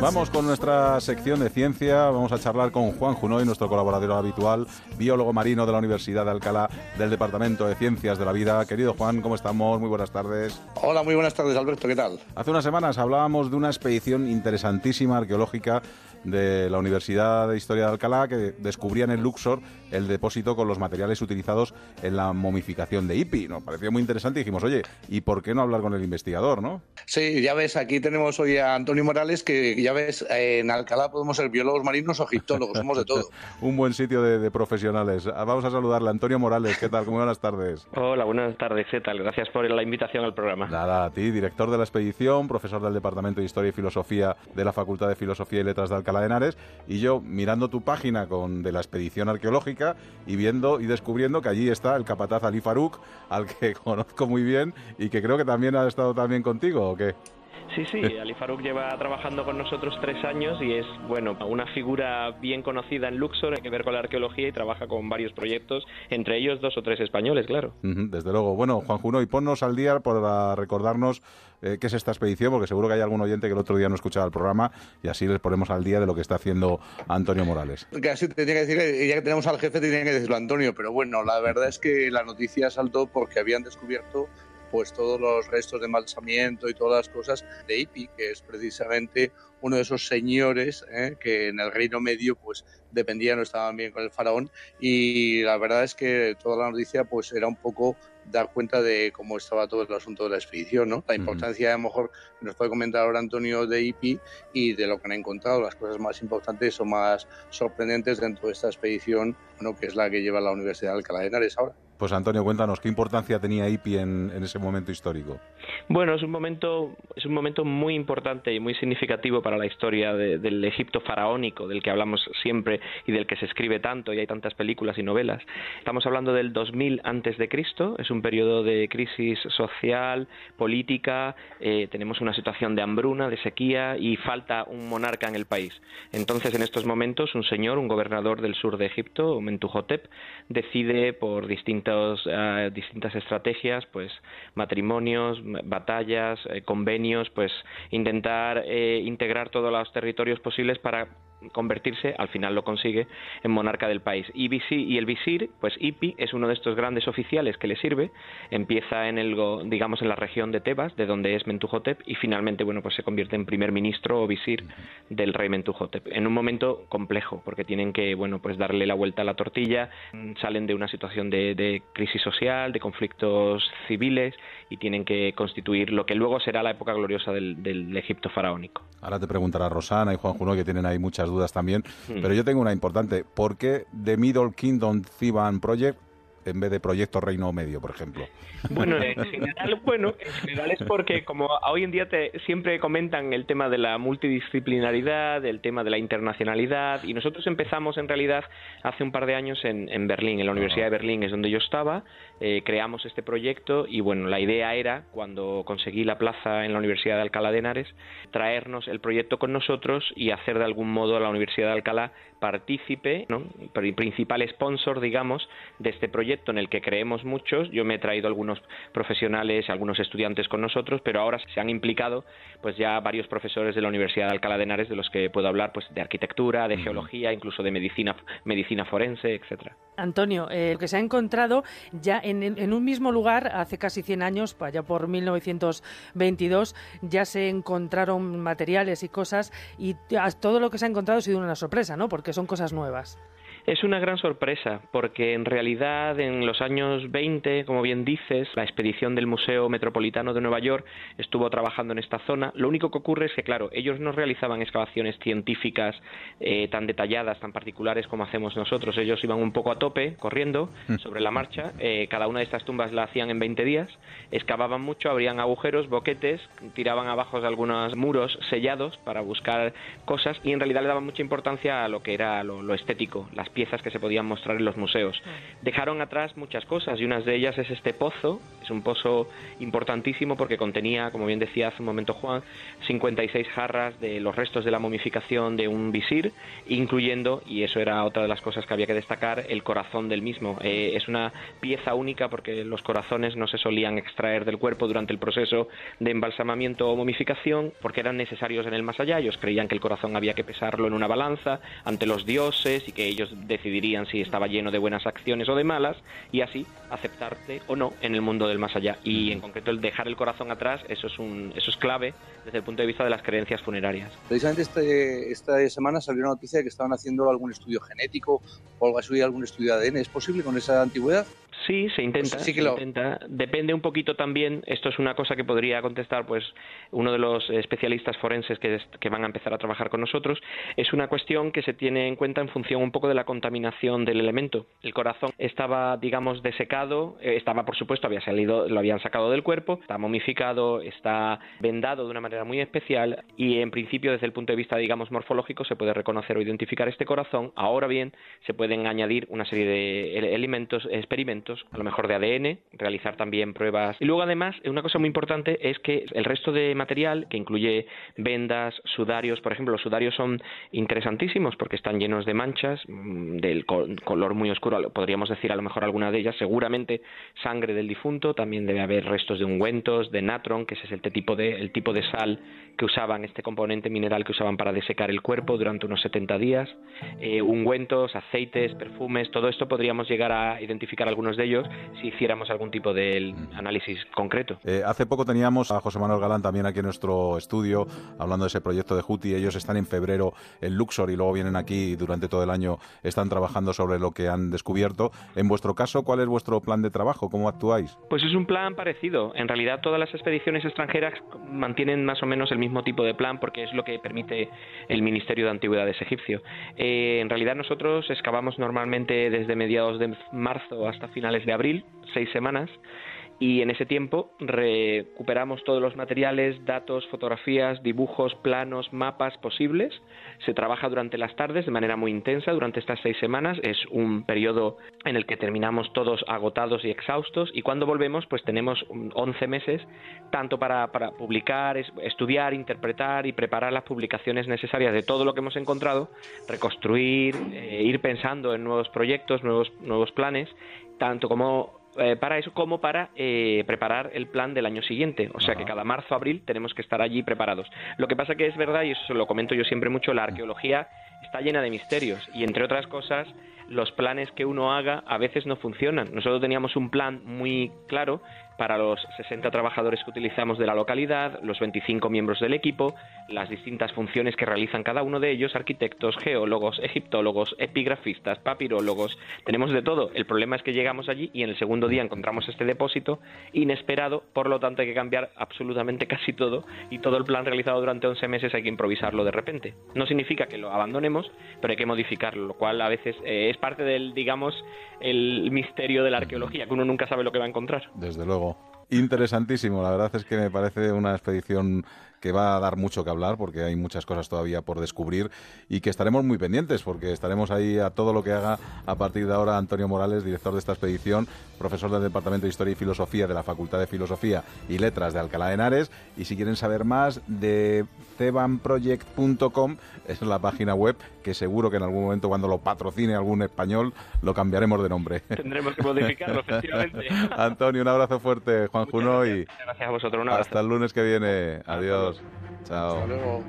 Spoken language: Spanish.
Vamos con nuestra sección de ciencia. Vamos a charlar con Juan Junoy, nuestro colaborador habitual, biólogo marino de la Universidad de Alcalá, del Departamento de Ciencias de la Vida. Querido Juan, ¿cómo estamos? Muy buenas tardes. Hola, muy buenas tardes, Alberto. ¿Qué tal? Hace unas semanas hablábamos de una expedición interesantísima arqueológica de la Universidad de Historia de Alcalá que descubrían en Luxor el depósito con los materiales utilizados en la momificación de Ipi. Nos pareció muy interesante y dijimos, oye, ¿y por qué no hablar con el investigador, no? Sí, ya ves, aquí tenemos hoy a Antonio Morales, que ya ves, en Alcalá podemos ser biólogos marinos o egiptólogos, somos de todo. Un buen sitio de, profesionales. Ah, vamos a saludarle. Antonio Morales, ¿qué tal? Muy buenas tardes. Hola, buenas tardes, ¿qué tal? Gracias por la invitación al programa. Nada, a ti, director de la expedición, profesor del Departamento de Historia y Filosofía de la Facultad de Filosofía y Letras de Alcalá de Henares, y yo mirando tu página con de la expedición arqueológica y viendo y descubriendo que allí está el capataz Ali Farouk, al que conozco muy bien y que creo que también ha estado también contigo, ¿o qué? Sí, sí, Ali Farouk lleva trabajando con nosotros tres años y es, bueno, una figura bien conocida en Luxor, hay que ver con la arqueología y trabaja con varios proyectos, entre ellos dos o tres españoles, claro. desde luego. Bueno, Juan Juno, y ponnos al día para recordarnos eh, qué es esta expedición, porque seguro que hay algún oyente que el otro día no escuchaba el programa y así les ponemos al día de lo que está haciendo Antonio Morales. Que así tenía que decir, ya que tenemos al jefe, tenía que decirlo Antonio, pero bueno, la verdad es que la noticia saltó porque habían descubierto pues todos los restos de embalsamiento y todas las cosas de Ipi, que es precisamente uno de esos señores ¿eh? que en el Reino Medio pues dependían o estaban bien con el faraón y la verdad es que toda la noticia pues era un poco dar cuenta de cómo estaba todo el asunto de la expedición, ¿no? La importancia, a lo mejor, nos puede comentar ahora Antonio de IPI y de lo que han encontrado, las cosas más importantes o más sorprendentes dentro de esta expedición, bueno, que es la que lleva la Universidad de Alcalá de Henares ahora. Pues Antonio, cuéntanos, ¿qué importancia tenía IPI en, ese momento histórico? Bueno, es un momento, es un momento muy importante y muy significativo para la historia del Egipto faraónico, del que hablamos siempre y del que se escribe tanto y hay tantas películas y novelas. Estamos hablando del 2000 antes de Cristo, es un periodo de crisis social, política, eh, tenemos una situación de hambruna, de sequía y falta un monarca en el país. Entonces, en estos momentos, un señor, un gobernador del sur de Egipto, Mentuhotep, decide por distintas eh, distintas estrategias, pues matrimonios, batallas, eh, convenios, pues intentar eh, integrar todos los territorios posibles para convertirse, al final lo consigue, en monarca del país. Y, y el visir, pues Ipi, es uno de estos grandes oficiales que le sirve, empieza en el, digamos, en la región de Tebas, de donde es Mentuhotep, y finalmente, bueno, pues se convierte en primer ministro o visir del rey Mentuhotep. En un momento complejo, porque tienen que, bueno, pues darle la vuelta a la tortilla, salen de una situación de, crisis social, de conflictos civiles, y tienen que constituir lo que luego será la época gloriosa del, del Egipto faraónico. Ahora te preguntará Rosana y Juan Juno, que tienen ahí muchas dudas también, hmm. pero yo tengo una importante. ¿Por qué The Middle Kingdom Thiban Project en vez de Proyecto Reino Medio, por ejemplo? Bueno, en general, bueno, en general es porque como hoy en día te, siempre comentan el tema de la multidisciplinaridad, el tema de la internacionalidad, y nosotros empezamos en realidad hace un par de años en, en Berlín, en la Universidad de Berlín es donde yo estaba, eh, creamos este proyecto y bueno, la idea era, cuando conseguí la plaza en la Universidad de Alcalá de Henares, traernos el proyecto con nosotros y hacer de algún modo a la Universidad de Alcalá partícipe, ¿no? principal sponsor, digamos, de este proyecto en el que creemos muchos. Yo me he traído algunos profesionales, algunos estudiantes con nosotros, pero ahora se han implicado pues ya varios profesores de la Universidad de Alcalá de Henares de los que puedo hablar pues de arquitectura, de geología, incluso de medicina, medicina forense, etcétera. Antonio, eh, lo que se ha encontrado ya en, un mismo lugar hace casi 100 años, allá por 1922, ya se encontraron materiales y cosas y todo lo que se ha encontrado ha sido una sorpresa, ¿no? Porque son cosas nuevas. Es una gran sorpresa, porque en realidad en los años 20, como bien dices, la expedición del Museo Metropolitano de Nueva York estuvo trabajando en esta zona. Lo único que ocurre es que, claro, ellos no realizaban excavaciones científicas eh, tan detalladas, tan particulares como hacemos nosotros. Ellos iban un poco a tope, corriendo mm. sobre la marcha. Eh, cada una de estas tumbas la hacían en 20 días. Excavaban mucho, abrían agujeros, boquetes, tiraban abajo algunos muros sellados para buscar cosas y en realidad le daban mucha importancia a lo que era lo, lo estético, las piezas que se podían mostrar en los museos. Dejaron atrás muchas cosas y una de ellas es este pozo, es un pozo importantísimo porque contenía, como bien decía hace un momento Juan, 56 jarras de los restos de la momificación de un visir, incluyendo, y eso era otra de las cosas que había que destacar, el corazón del mismo. Eh, es una pieza única porque los corazones no se solían extraer del cuerpo durante el proceso de embalsamamiento o momificación porque eran necesarios en el más allá. Ellos creían que el corazón había que pesarlo en una balanza ante los dioses y que ellos decidirían si estaba lleno de buenas acciones o de malas y así aceptarte o no en el mundo del más allá. Y en concreto el dejar el corazón atrás, eso es, un, eso es clave desde el punto de vista de las creencias funerarias. Precisamente este, esta semana salió una noticia de que estaban haciendo algún estudio genético o algo así, algún estudio de ADN. ¿Es posible con esa antigüedad? Sí, se intenta, pues se intenta. Depende un poquito también, esto es una cosa que podría contestar pues uno de los especialistas forenses que, que, van a empezar a trabajar con nosotros, es una cuestión que se tiene en cuenta en función un poco de la contaminación del elemento. El corazón estaba, digamos, desecado, eh, estaba, por supuesto, había salido, lo habían sacado del cuerpo, está momificado, está vendado de una manera muy especial y en principio desde el punto de vista, digamos, morfológico se puede reconocer o identificar este corazón. Ahora bien, se pueden añadir una serie de elementos, experimentos a lo mejor de ADN, realizar también pruebas. Y luego además, una cosa muy importante es que el resto de material, que incluye vendas, sudarios, por ejemplo, los sudarios son interesantísimos porque están llenos de manchas mm, del color muy oscuro, podríamos decir a lo mejor alguna de ellas, seguramente sangre del difunto, también debe haber restos de ungüentos, de natron, que ese es el tipo de, el tipo de sal que usaban, este componente mineral que usaban para desecar el cuerpo durante unos 70 días, eh, ungüentos, aceites, perfumes, todo esto podríamos llegar a identificar algunos de ellos si hiciéramos algún tipo de análisis concreto. Eh, hace poco teníamos a José Manuel Galán también aquí en nuestro estudio hablando de ese proyecto de Juti. Ellos están en febrero en Luxor y luego vienen aquí y durante todo el año están trabajando sobre lo que han descubierto. En vuestro caso, ¿cuál es vuestro plan de trabajo? ¿Cómo actuáis? Pues es un plan parecido. En realidad todas las expediciones extranjeras mantienen más o menos el mismo tipo de plan porque es lo que permite el Ministerio de Antigüedades egipcio. Eh, en realidad nosotros excavamos normalmente desde mediados de marzo hasta finales de abril, seis semanas, y en ese tiempo recuperamos todos los materiales, datos, fotografías, dibujos, planos, mapas posibles. Se trabaja durante las tardes de manera muy intensa durante estas seis semanas. Es un periodo en el que terminamos todos agotados y exhaustos y cuando volvemos pues tenemos 11 meses tanto para, para publicar, estudiar, interpretar y preparar las publicaciones necesarias de todo lo que hemos encontrado, reconstruir, eh, ir pensando en nuevos proyectos, nuevos, nuevos planes, tanto como eh, para eso como para eh, preparar el plan del año siguiente. O sea que cada marzo, abril tenemos que estar allí preparados. Lo que pasa que es verdad, y eso lo comento yo siempre mucho, la arqueología está llena de misterios y entre otras cosas los planes que uno haga a veces no funcionan. Nosotros teníamos un plan muy claro para los 60 trabajadores que utilizamos de la localidad, los 25 miembros del equipo, las distintas funciones que realizan cada uno de ellos, arquitectos, geólogos, egiptólogos, epigrafistas, papirólogos, tenemos de todo. El problema es que llegamos allí y en el segundo día encontramos este depósito inesperado, por lo tanto hay que cambiar absolutamente casi todo y todo el plan realizado durante 11 meses hay que improvisarlo de repente. No significa que lo abandonemos, pero hay que modificarlo, lo cual a veces eh, es parte del, digamos, el misterio de la arqueología, que uno nunca sabe lo que va a encontrar. Desde luego. Interesantísimo, la verdad es que me parece una expedición que va a dar mucho que hablar porque hay muchas cosas todavía por descubrir y que estaremos muy pendientes porque estaremos ahí a todo lo que haga a partir de ahora Antonio Morales, director de esta expedición, profesor del Departamento de Historia y Filosofía de la Facultad de Filosofía y Letras de Alcalá de Henares y si quieren saber más de cebanproject.com es la página web que seguro que en algún momento cuando lo patrocine algún español lo cambiaremos de nombre. Tendremos que modificarlo, efectivamente. Antonio, un abrazo fuerte, Juan Juno y gracias a vosotros, hasta el lunes que viene. Adiós. Chao.